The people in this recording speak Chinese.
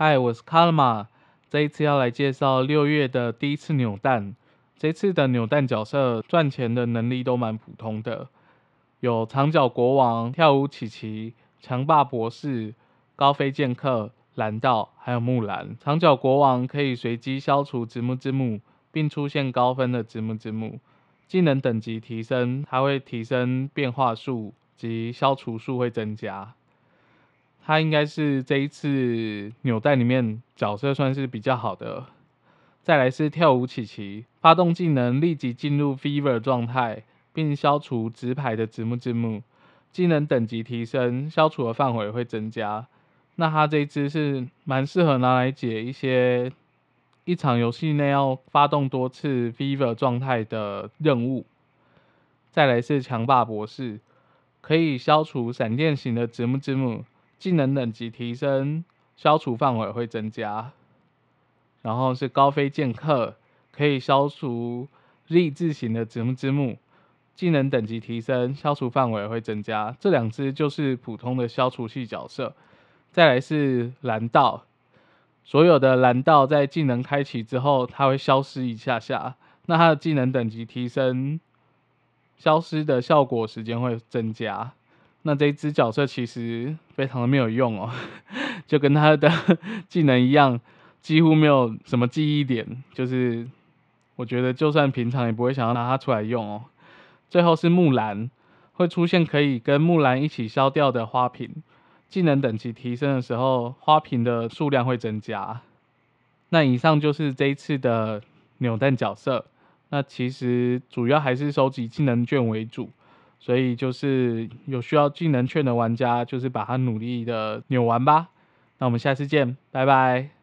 嗨，我是卡拉玛。这一次要来介绍六月的第一次扭蛋。这次的扭蛋角色赚钱的能力都蛮普通的，有长角国王、跳舞琪琪、强霸博士、高飞剑客、蓝道，还有木兰。长角国王可以随机消除直木之木，并出现高分的直木之木。技能等级提升，它会提升变化数及消除数会增加。他应该是这一次扭蛋里面角色算是比较好的。再来是跳舞琪琪，发动技能立即进入 Fever 状态，并消除直排的直木之木。技能等级提升，消除的范围会增加。那他这一只是蛮适合拿来解一些一场游戏内要发动多次 Fever 状态的任务。再来是强霸博士，可以消除闪电型的直木之木。技能等级提升，消除范围会增加。然后是高飞剑客，可以消除 Z 字型的直木之木。技能等级提升，消除范围会增加。这两只就是普通的消除系角色。再来是蓝道，所有的蓝道在技能开启之后，它会消失一下下。那它的技能等级提升，消失的效果时间会增加。那这一只角色其实非常的没有用哦，就跟他的技能一样，几乎没有什么记忆点。就是我觉得就算平常也不会想要拿它出来用哦。最后是木兰，会出现可以跟木兰一起消掉的花瓶，技能等级提升的时候，花瓶的数量会增加。那以上就是这一次的扭蛋角色。那其实主要还是收集技能券为主。所以就是有需要技能券的玩家，就是把它努力的扭完吧。那我们下次见，拜拜。